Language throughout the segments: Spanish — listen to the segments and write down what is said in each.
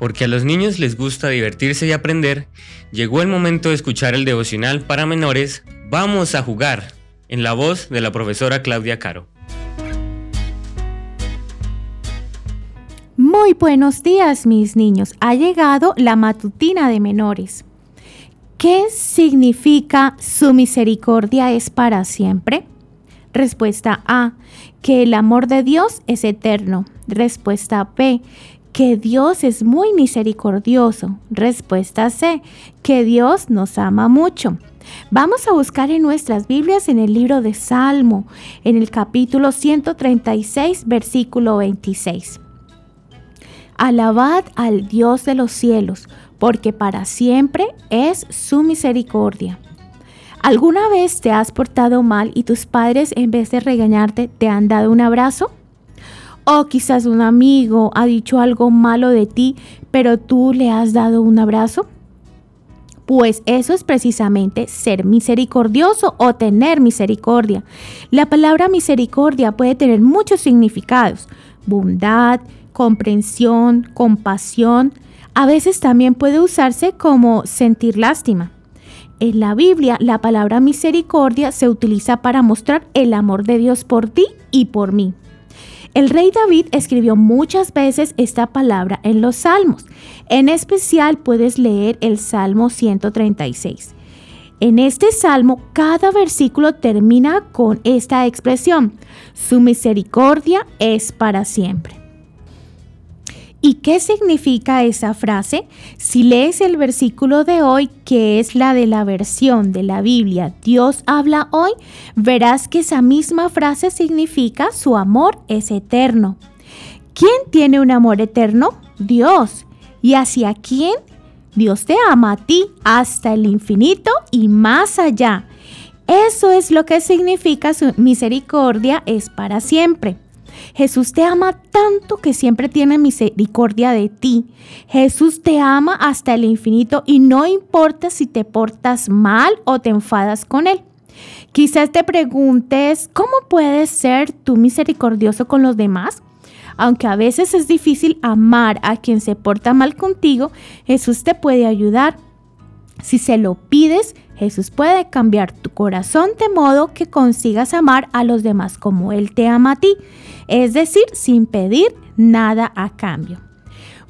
porque a los niños les gusta divertirse y aprender, llegó el momento de escuchar el devocional para menores Vamos a jugar, en la voz de la profesora Claudia Caro. Muy buenos días mis niños, ha llegado la matutina de menores. ¿Qué significa su misericordia es para siempre? Respuesta A, que el amor de Dios es eterno. Respuesta B, que Dios es muy misericordioso. Respuesta C, que Dios nos ama mucho. Vamos a buscar en nuestras Biblias en el libro de Salmo, en el capítulo 136, versículo 26. Alabad al Dios de los cielos, porque para siempre es su misericordia. ¿Alguna vez te has portado mal y tus padres en vez de regañarte te han dado un abrazo? O quizás un amigo ha dicho algo malo de ti, pero tú le has dado un abrazo. Pues eso es precisamente ser misericordioso o tener misericordia. La palabra misericordia puede tener muchos significados. Bondad, comprensión, compasión. A veces también puede usarse como sentir lástima. En la Biblia, la palabra misericordia se utiliza para mostrar el amor de Dios por ti y por mí. El rey David escribió muchas veces esta palabra en los salmos. En especial puedes leer el Salmo 136. En este salmo, cada versículo termina con esta expresión, su misericordia es para siempre. ¿Y qué significa esa frase? Si lees el versículo de hoy, que es la de la versión de la Biblia Dios habla hoy, verás que esa misma frase significa su amor es eterno. ¿Quién tiene un amor eterno? Dios. ¿Y hacia quién? Dios te ama a ti hasta el infinito y más allá. Eso es lo que significa su misericordia es para siempre. Jesús te ama tanto que siempre tiene misericordia de ti. Jesús te ama hasta el infinito y no importa si te portas mal o te enfadas con Él. Quizás te preguntes, ¿cómo puedes ser tú misericordioso con los demás? Aunque a veces es difícil amar a quien se porta mal contigo, Jesús te puede ayudar. Si se lo pides, Jesús puede cambiar tu corazón de modo que consigas amar a los demás como Él te ama a ti, es decir, sin pedir nada a cambio.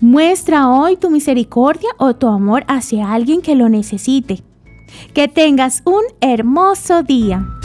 Muestra hoy tu misericordia o tu amor hacia alguien que lo necesite. Que tengas un hermoso día.